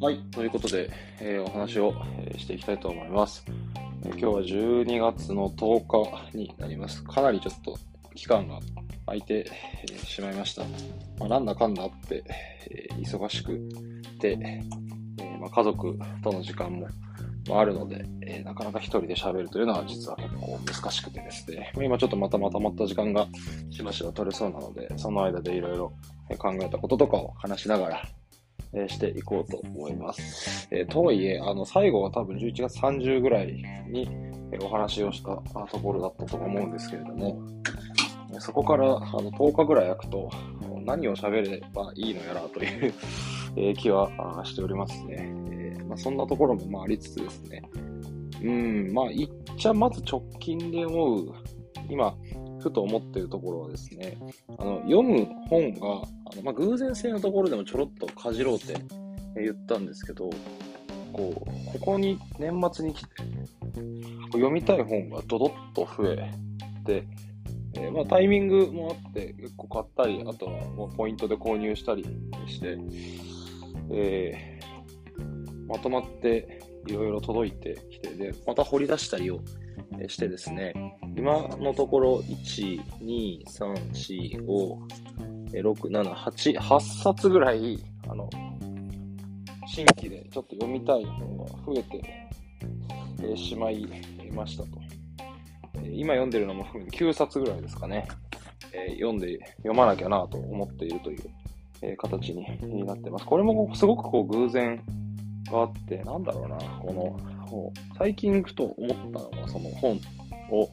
はい、ということで、えーお話を、えーしていきたいと思います、えー今日は12月の10日になります。かなりちょっと期間が空いて、えーしまいました。まあ、なんだかんだあって、えー忙しくて、えーまあ、家族との時間も、まあ、あるので、えーなかなか一人で喋るというのは実は結構難しくてですね、まあ今ちょっとまたまたまった時間がしばしば取れそうなので、その間でいろいろえー考えたこととかを話しながら、えしていこうと思います。えとはいえ、あの、最後は多分11月30ぐらいにえお話をしたところだったと思うんですけれども、そこからあの10日ぐらい空くと、何を喋ればいいのやらという え気はしておりますね。えーまあ、そんなところもまあありつつですね、うん、まあ、いっちゃまず直近で思う、今、ふと思ってるところはですね、あの読む本が、あのまあ、偶然性のところでもちょろっとかじろうって言ったんですけど、こう、ここに年末に来て、読みたい本がドドッと増えて、えーまあ、タイミングもあって結構買ったり、あとはポイントで購入したりして、えーまとまっていろいろ届いてきて、で、また掘り出したりをしてですね、今のところ1、2、3、4、5、え6、7、8、8冊ぐらい、あの、新規でちょっと読みたい本が増えて、えしまいましたと。え今読んでるのも含めて9冊ぐらいですかね、え読んで、読まなきゃなと思っているという、え形になってます。これもすごくこう偶然があって、なんだろうな、この、こう最近ふと思ったのが、その本を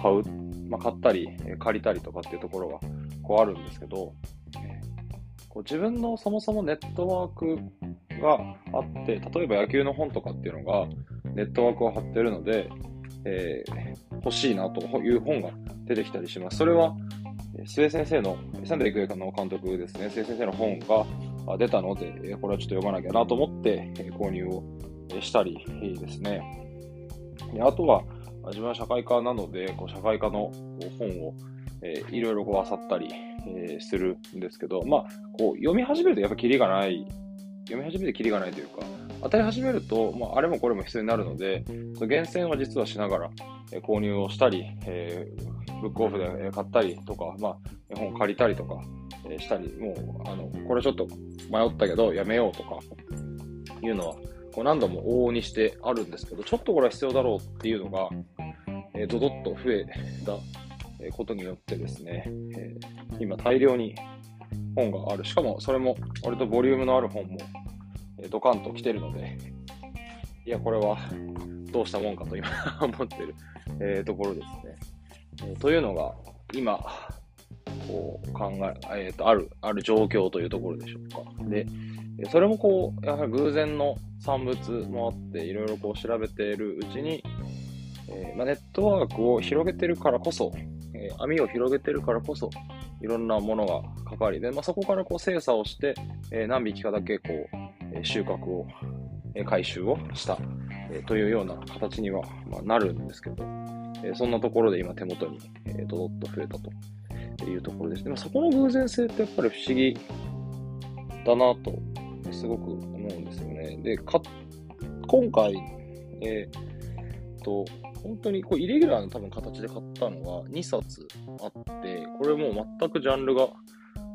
買う、まあ、買ったり、借りたりとかっていうところがこうあるんですけど、こう自分のそもそもネットワークがあって、例えば野球の本とかっていうのがネットワークを張ってるので、えー欲しいなという本が出てきたりします。それは、えー末先生の、仙台育英の監督ですね、末井先生の本が出たので、これはちょっと読まなきゃなと思って、購入をしたりですね。であとは、自分は社会科なので、こう社会科の本を、えーいろいろこう漁ったり、えーするんですけど、まあ、こう読み始めるとやっぱキリがない、読み始めてキリがないというか、当たり始めると、まあ、あれもこれも必要になるので、その厳選は実はしながら、えー購入をしたり、えーブックオフで買ったりとか、まあ、絵本借りたりとか、えーしたり、もう、あの、これちょっと迷ったけどやめようとか、いうのは、こう何度も往々にしてあるんですけど、ちょっとこれは必要だろうっていうのが、えードドッと増えたことによってですね、えー今大量に本がある。しかもそれも割とボリュームのある本も、えドカンと来てるので、いや、これはどうしたもんかと今 思ってる、えーところですね。えーというのが、今、こう考え、えーと、ある、ある状況というところでしょうか。で、それもこう、やはり偶然の産物もあって、いろいろこう調べているうちに、えーまあ、ネットワークを広げてるからこそ、えー網を広げてるからこそ、いろんなものがかかり、で、まあ、そこからこう精査をして、えー何匹かだけこう、えー収穫を、えー回収をした、えーというような形には、まあ、なるんですけど、えーそんなところで今手元に、えー、ドドッと増えたというところです。でもそこの偶然性ってやっぱり不思議だなと、すごく思うんですよね。で、か今回、えーっと、本当にこうイレギュラーな多分形で買ったのが2冊あって、これもう全くジャンルが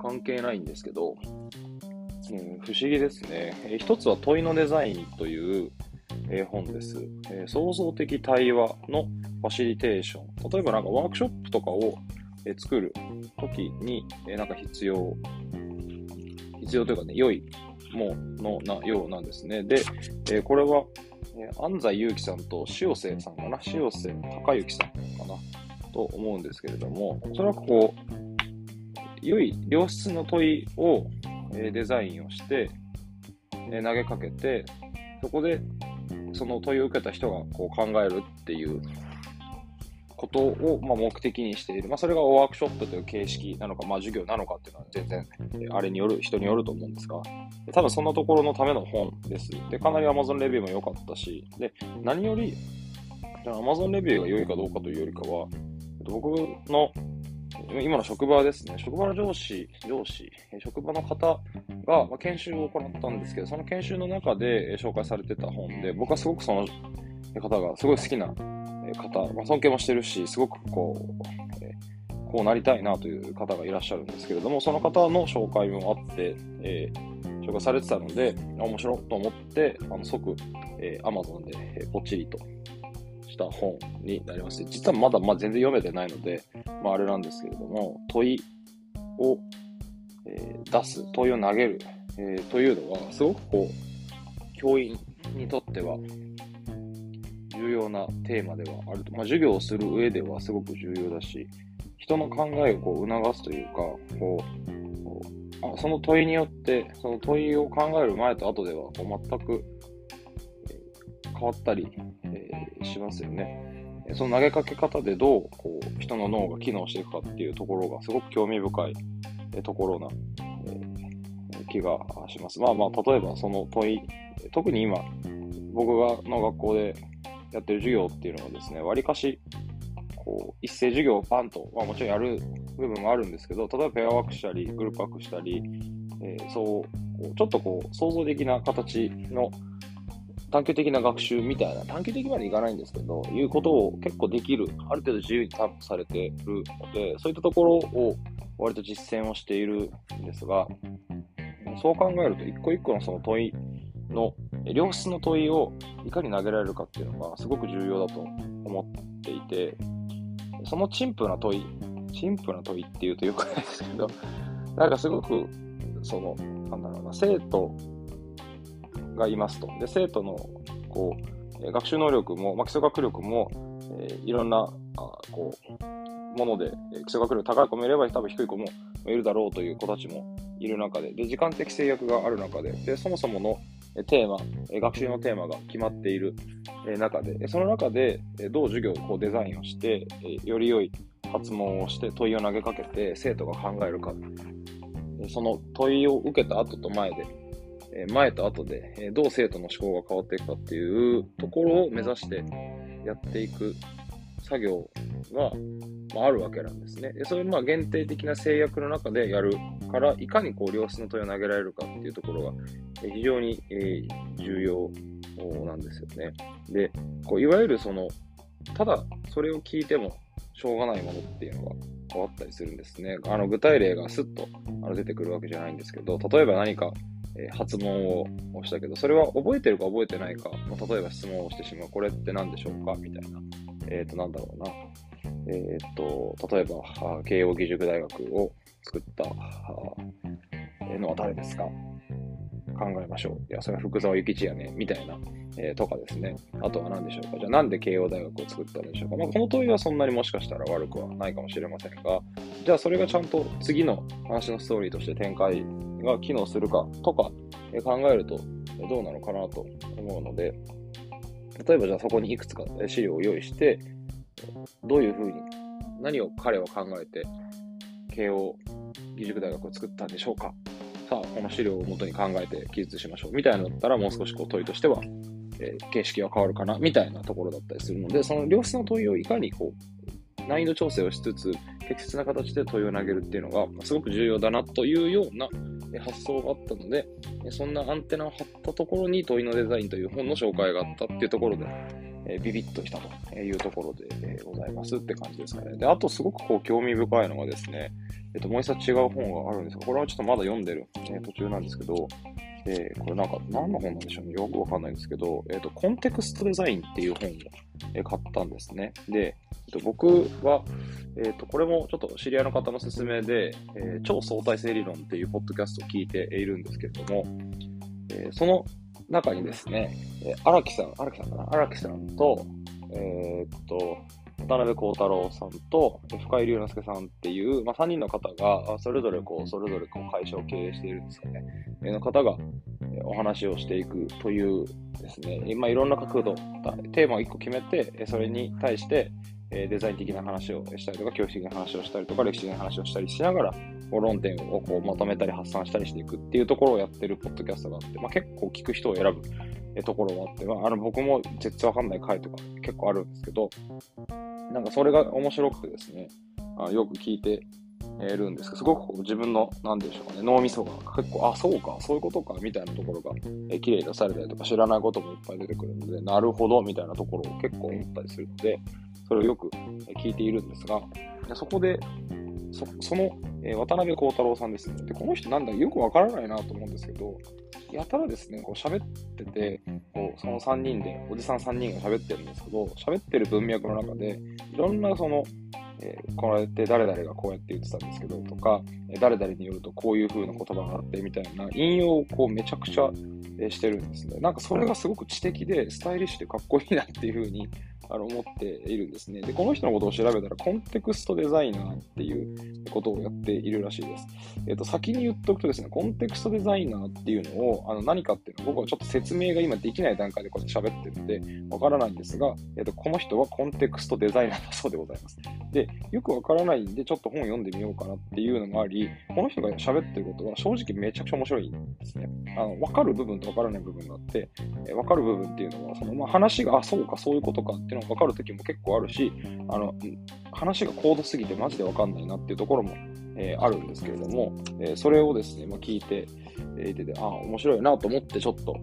関係ないんですけど、うん、不思議ですね。えー一つは問いのデザインという、えー本です、えー創造的対話のファシリテーション。例えばなんかワークショップとかを、えー作るときに、えなんか必要、必要というかね、良いものなようなんですね。で、えーこれは、えー安西祐樹さんと塩瀬さんかな？塩瀬隆之さんかな？と思うんですけれども、おそらくこう、良い良質の問いを、えーデザインをして、え投げかけて、そこでその問いを受けた人がこう考えるっていうことを、ま、目的にしている。まあ、それがワークショップという形式なのか、まあ、授業なのかっていうのは全然、えあれによる、人によると思うんですが、多分そんなところのための本です。で、かなり Amazon レビューも良かったし、で、何より、Amazon レビューが良いかどうかというよりかは、僕の今の職場ですね、職場の上司、上司、職場の方が、研修を行ったんですけど、その研修の中で紹介されてた本で、僕はすごくその方がすごい好きな方、まあ、尊敬もしてるし、すごくこうえ、こうなりたいなという方がいらっしゃるんですけれども、その方の紹介もあって、えー、紹介されてたので、面白いと思って、あの即、えー、Amazon で、えー、ポチリとした本になります。実はまだまあ全然読めてないので、まあ、あれなんですけれども、問いを、えー、出す、問いを投げる、えー、というのは、すごくこう、教員にとっては重要なテーマではあると。まあ、授業をする上ではすごく重要だし、人の考えをこう促すというか、こう、その問いによって、その問いを考える前と後ではこう全く変わったり、えー、しますよね。その投げかけ方でどうこう人の脳が機能していくかっていうところがすごく興味深いところな、え、気がします。まあまあ、例えばその問い、特に今、僕がの学校でやってる授業っていうのはですね、わりかし、こう、一斉授業をパンと、まあもちろんやる部分もあるんですけど、例えばペアワークしたり、グループワークしたり、えー、そう、ちょっとこう、創造的な形の探究的な学習みたいな、探究的までいかないんですけど、いうことを結構できる、ある程度自由に担保されてるので、そういったところを割と実践をしているんですが、そう考えると、一個一個のその問いの、良質の問いをいかに投げられるかっていうのがすごく重要だと思っていて、その陳腐な問い、陳腐な問いっていうとよくないですけど、なんかすごく、その、なんだろうな、生徒がいますと。で、生徒の、こう、学習能力も、まあ、基礎学力も、えー、いろんな、あこう、もので、基礎学力高い子もいれば、多分低い子もいるだろうという子たちもいる中で、で、時間的制約がある中で、で、そもそものテーマ、学習のテーマが決まっている中で、その中でどう授業をこうデザインをして、より良い発問をして問いを投げかけて生徒が考えるか、その問いを受けた後と前で、前と後でどう生徒の思考が変わっていくかっていうところを目指してやっていく作業が、まあ、るわけなんですね。でそれまあ限定的な制約の中でやるから、いかにこう良質の問いを投げられるかっていうところが非常に、え、重要なんですよね。で、こういわゆるその、ただそれを聞いてもしょうがないものっていうのが変わったりするんですね。あの具体例がスッとあの出てくるわけじゃないんですけど、例えば何か、え、発問をしたけど、それは覚えてるか覚えてないか、ま、例えば質問をしてしまう。これって何でしょうかみたいな。えっ、ー、と、なんだろうな。えっ、ー、と、例えば、慶応義塾大学を作ったのは誰ですか？考えましょう。いや、それは福沢諭吉やね、みたいな、えー、とかですね。あとは何でしょうか？じゃあなんで慶応大学を作ったんでしょうか？まあ、この問いはそんなにもしかしたら悪くはないかもしれませんが、じゃあそれがちゃんと次の話のストーリーとして展開が機能するかとか、え、考えるとどうなのかなと思うので、例えばじゃあそこにいくつか資料を用意して、どういうふうに、何を彼は考えて、慶応義塾大学を作ったんでしょうかさあ、この資料をもとに考えて記述しましょう。みたいなのだったら、もう少しこう問いとしては、えー、形式は変わるかな、みたいなところだったりするので、その良質の問いをいかにこう、難易度調整をしつつ、適切な形で問いを投げるっていうのが、すごく重要だなというような発想があったので、そんなアンテナを張ったところに問いのデザインという本の紹介があったっていうところで、えビビッとしたというところで、ございますって感じですかね。で、あとすごくこう興味深いのがですね、えっと、もう一冊違う本があるんですが、これはちょっとまだ読んでる、え途中なんですけど、えー、これなんか何の本なんでしょうね。よくわかんないんですけど、えっ、ー、と、コンテクストデザインっていう本を、え買ったんですね。で、えっと、僕は、えっと、これもちょっと知り合いの方の勧めで、え、超相対性理論っていうポッドキャストを聞いているんですけれども、えその中にですね、荒木さん、荒木さんかな？荒木さんと、えっと、渡辺幸太郎さんと深井龍之介さんっていう、まあ、3人の方が、それぞれこう、それぞれこう会社を経営しているんですかね、えの方がお話をしていくというですね、まあ、いろんな角度、テーマを1個決めて、それに対して、デザイン的な話をしたりとか、教育的な話をしたりとか、歴史的な話をしたりしながら、論点をこうまとめたり発散したりしていくっていうところをやってるポッドキャストがあって、まあ、結構聞く人を選ぶところがあって、まあ、あの僕も絶対わかんない回とか結構あるんですけど、なんかそれが面白くてですね、あよく聞いてるんですけど、すごくこう自分の、なんでしょうかね、脳みそが結構、あ、そうか、そういうことか、みたいなところが、えー、綺麗に出されたりとか、知らないこともいっぱい出てくるので、なるほど、みたいなところを結構思ったりするので、それをよく聞いているんですが、そこで、そその、えー、渡辺幸太郎さんですね。で、この人なんだよくわからないなと思うんですけど、やたらですね、こう喋ってて、こうその3人で、おじさん3人が喋ってるんですけど、喋ってる文脈の中で、いろんなその、えー、こうやって誰々がこうやって言ってたんですけどとか、え誰々によるとこういう風な言葉があってみたいな引用をこうめちゃくちゃえしてるんですね。なんかそれがすごく知的でスタイリッシュでかっこいいなっていう風にあの思っているんですね。で、この人のことを調べたら、コンテクストデザイナーっていうことをやっているらしいです。えっ、ー、と、先に言っておくとですね、コンテクストデザイナーっていうのを、あの何かっていうのは、僕はちょっと説明が今できない段階でこうやって喋ってるんで、わからないんですが、えっ、ー、と、この人はコンテクストデザイナーだそうでございます。で、よくわからないんで、ちょっと本読んでみようかなっていうのもあり、この人が喋ってることは正直めちゃくちゃ面白いんですね。あの、わかる部分とわからない部分があって、えー、かる部分っていうのは、その、まあ、話が、あ、そうか、そういうことかっていうの分かる時も結構あるし、あの、話が高度すぎてマジで分かんないなっていうところも、えー、あるんですけれども、えー、それをですね、まあ、聞いて、えー、てて、ああ、面白いなと思ってちょっと、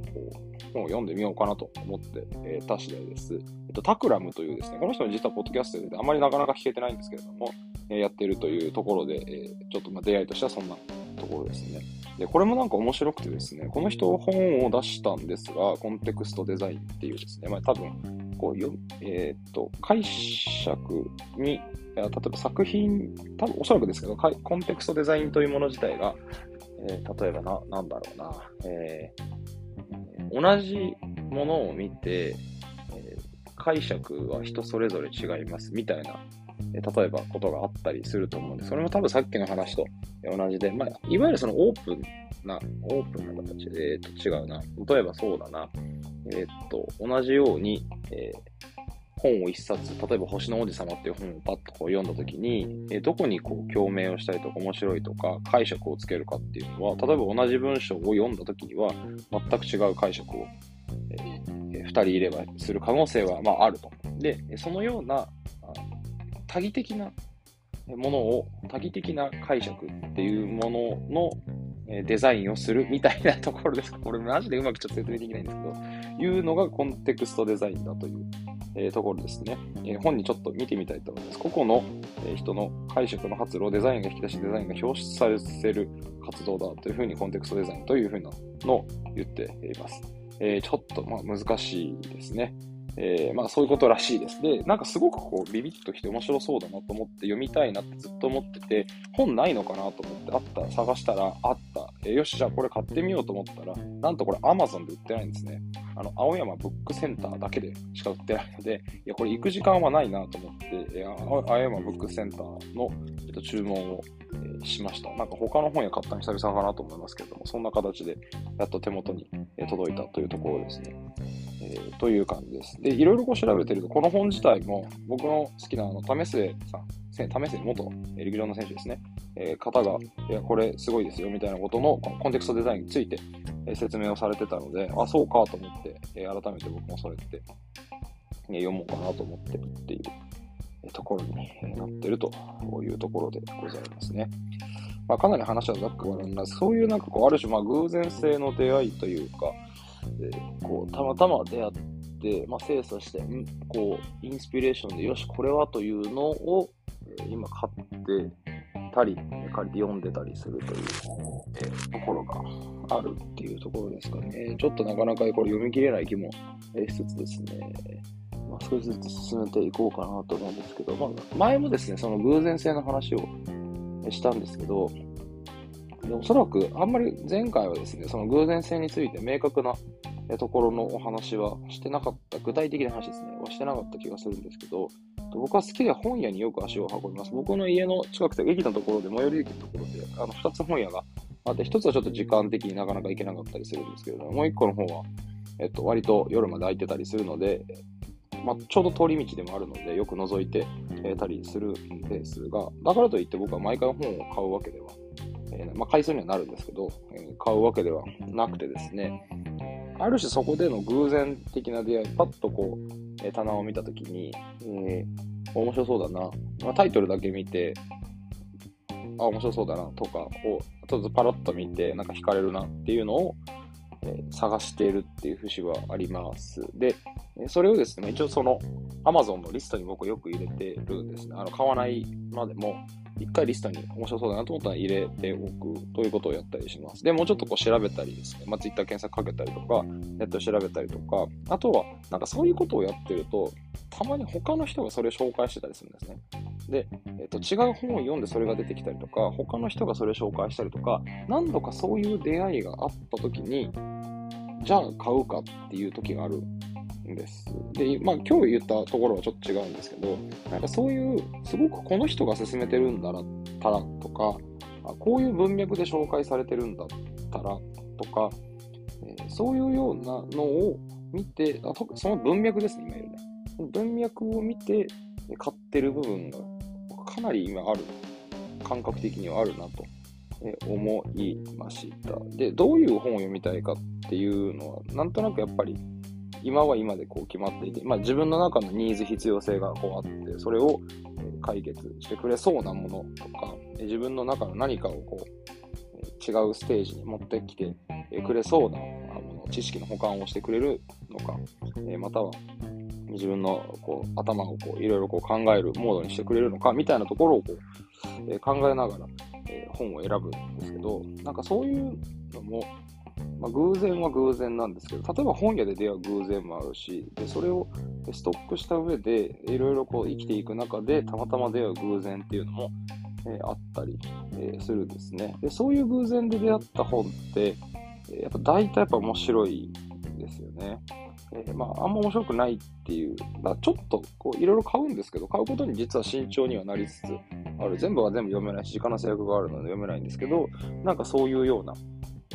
本を読んでみようかなと思って、えー、た次第です。えっと、タクラムというですね、この人の実はポッドキャストであまりなかなか聞けてないんですけれども、やってるというところで、え、ちょっとま出会いとしてはそんなところですね。で、これもなんか面白くてですね、この人本を出したんですが、コンテクストデザインっていうですね、まあ多分、こうよ、えっ、と、解釈に、例えば作品、多分おそらくですけど、コンテクストデザインというもの自体が、えー、例えばな、なんだろうな、えー、同じものを見て、え、解釈は人それぞれ違いますみたいな、例えばことがあったりすると思うんで、それも多分さっきの話と同じで、まあ、いわゆるそのオープンな、オープンな形で、えー、と違うな。例えばそうだな、えっ、と、同じように、えー本を一冊、例えば星の王子様っていう本をパッとこう読んだ時に、えどこにこう共鳴をしたりとか面白いとか解釈をつけるかっていうのは、例えば同じ文章を読んだ時には全く違う解釈を、えー、2人いればする可能性はまああると。で、そのような多義的なものを、多義的な解釈っていうもののデザインをするみたいなところです。これマジでうまくちょっと説明できないんですけど、いうのがコンテクストデザインだという、え、ところですね、え、本にちょっと見てみたいと思います。個々の、え、人の解釈の発露、デザインが引き出し、デザインが表出させる活動だというふうにコンテクストデザインというふうなのを言っています。え、ちょっとまあ難しいですね。えー、まあそういうことらしいです。で、なんかすごくこうビビッときて面白そうだなと思って読みたいなってずっと思ってて、本ないのかなと思ってあった、探したらあった。えー、よし、じゃあこれ買ってみようと思ったら、なんとこれ Amazon で売ってないんですね。あの、青山ブックセンターだけでしか売ってないので、いや、これ行く時間はないなと思って、青山ブックセンターの、えっと、注文を、えー、しました。なんか他の本屋買ったの久々かなと思いますけれども、そんな形でやっと手元に届いたというところですね。えー、という感じです。で、いろいろこう調べてると、この本自体も、僕の好きなあの、為末さん、為末元陸上の選手ですね、えー、方が、いや、これすごいですよ、みたいなことのコンテクストデザインについて、え、説明をされてたので、あ、そうかと思って、え、改めて僕もそれって、ね、読もうかなと思ってるっていうところになってるというところでございますね。まあ、かなり話はざっくばらんな、そういうなんかこう、ある種、まあ、偶然性の出会いというか、えー、こう、たまたま出会って、まあ、精査して、んこう、インスピレーションで、よし、これはというのを、今買ってたり、借り読んでたりするという、えー、ところがあるっていうところですかね。ちょっとなかなかこれ読み切れない気もしつつですね、まあ、少しずつ進めていこうかなと思うんですけど、まあ、前もですね、その偶然性の話をしたんですけど、おそらくあんまり前回はですね、その偶然性について明確なところのお話はしてなかった、具体的な話ですね、はしてなかった気がするんですけど、僕は好きで本屋によく足を運びます。僕の家の近くて、駅のところで、最寄り駅のところで、あの、二つ本屋があって、一つはちょっと時間的になかなか行けなかったりするんですけれども、もう一個の方は、えっと、割と夜まで空いてたりするので、まあ、ちょうど通り道でもあるので、よく覗いて、えたりするんですが、だからといって僕は毎回本を買うわけでは、えー、まあ、買いそうにはなるんですけど、えー、買うわけではなくてですね、ある種そこでの偶然的な出会い、パッとこう、え、棚を見たときに、え面白そうだな。まあ、タイトルだけ見て、あ、面白そうだなとかを、ちょっとパラッと見て、なんか惹かれるなっていうのを、えー、探しているっていう節はあります。で、それをですね、一応その Amazon のリストに僕よく入れてるんですね。あの買わないまでも、一回リストに面白そうだなと思ったら入れておくということをやったりします。で、もうちょっとこう調べたりですね、まあ、Twitter 検索かけたりとか、ネット調べたりとか、あとは、なんかそういうことをやってると、たまに他の人がそれを紹介してたりするんですね。で、えっ、と、違う本を読んでそれが出てきたりとか、他の人がそれを紹介したりとか、何度かそういう出会いがあった時に、じゃあ買うかっていう時があるです。で、まあ今日言ったところはちょっと違うんですけど、なんかそういう、すごくこの人が勧めてるんだったらとか、こういう文脈で紹介されてるんだったらとか、えー、そういうようなのを見て、あその文脈ですね、今言うね。文脈を見て買ってる部分がかなり今ある、感覚的にはあるなと思いました。で、どういう本を読みたいかっていうのは、なんとなくやっぱり今は今でこう決まっていて、まあ、自分の中のニーズ必要性がこうあって、それを解決してくれそうなものとか、自分の中の何かをこう違うステージに持ってきてくれそうなもの、知識の保管をしてくれるのか、または自分のこう頭をいろいろ考えるモードにしてくれるのかみたいなところをこう、考えながら、本を選ぶんですけど、なんかそういうのも、まあ、偶然は偶然なんですけど、例えば本屋で出会う偶然もあるし、でそれをストックした上で、いろいろこう生きていく中で、たまたま出会う偶然っていうのも、えー、あったり、えー、するんですねで。そういう偶然で出会った本って、やっぱ大体やっぱ面白いんですよね。えー、まあ、あんま面白くないっていう、だちょっとこういろいろ買うんですけど、買うことに実は慎重にはなりつつある。全部は全部読めないし、時間の制約があるので読めないんですけど、なんかそういうような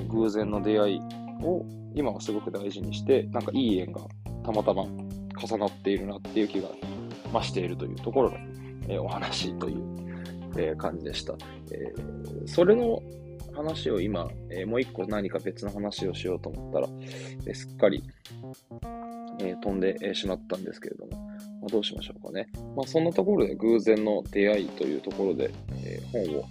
偶然の出会いを今はすごく大事にして、なんかいい縁がたまたま重なっているなっていう気が増しているというところの、えー、お話という、えー、感じでした。えー、それの話を今、えもう一個何か別の話をしようと思ったら、えすっかり、え飛んでしまったんですけれども、ま、どうしましょうかね。まあ、そんなところで偶然の出会いというところで、え本を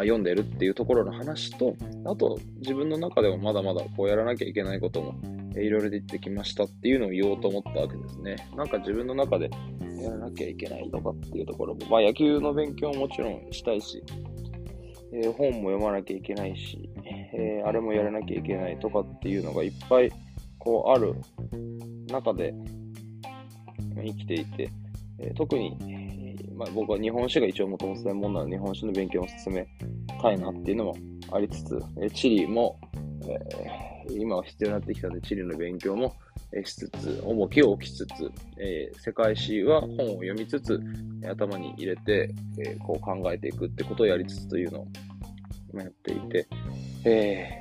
読んでるっていうところの話と、あと自分の中でもまだまだこうやらなきゃいけないこともいろいろ出てきましたっていうのを言おうと思ったわけですね。なんか自分の中でやらなきゃいけないとかっていうところも、まあ野球の勉強ももちろんしたいし、えー、本も読まなきゃいけないし、えー、あれもやらなきゃいけないとかっていうのがいっぱいこうある中で生きていて、えー、特にまあ、僕は日本史が一応もともと専門なので日本史の勉強を進めたいなっていうのもありつつ、え地理も、えー、今は必要になってきたので地理の勉強もしつつ、重きを置きつつ、えー、世界史は本を読みつつ、頭に入れて、えー、こう考えていくってことをやりつつというのを今やっていて、え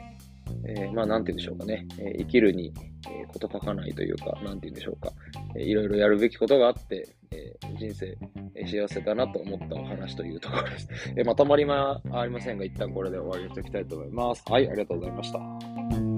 ーえー、まあ、なんて言うんでしょうかね、え生きるに、えこと書かないというか、なんて言うんでしょうか、えいろいろやるべきことがあって、え人生、え幸せだなと思ったお話というところです。えまとまりまありませんが、一旦これで終わりにしておきたいと思います。はい、ありがとうございました。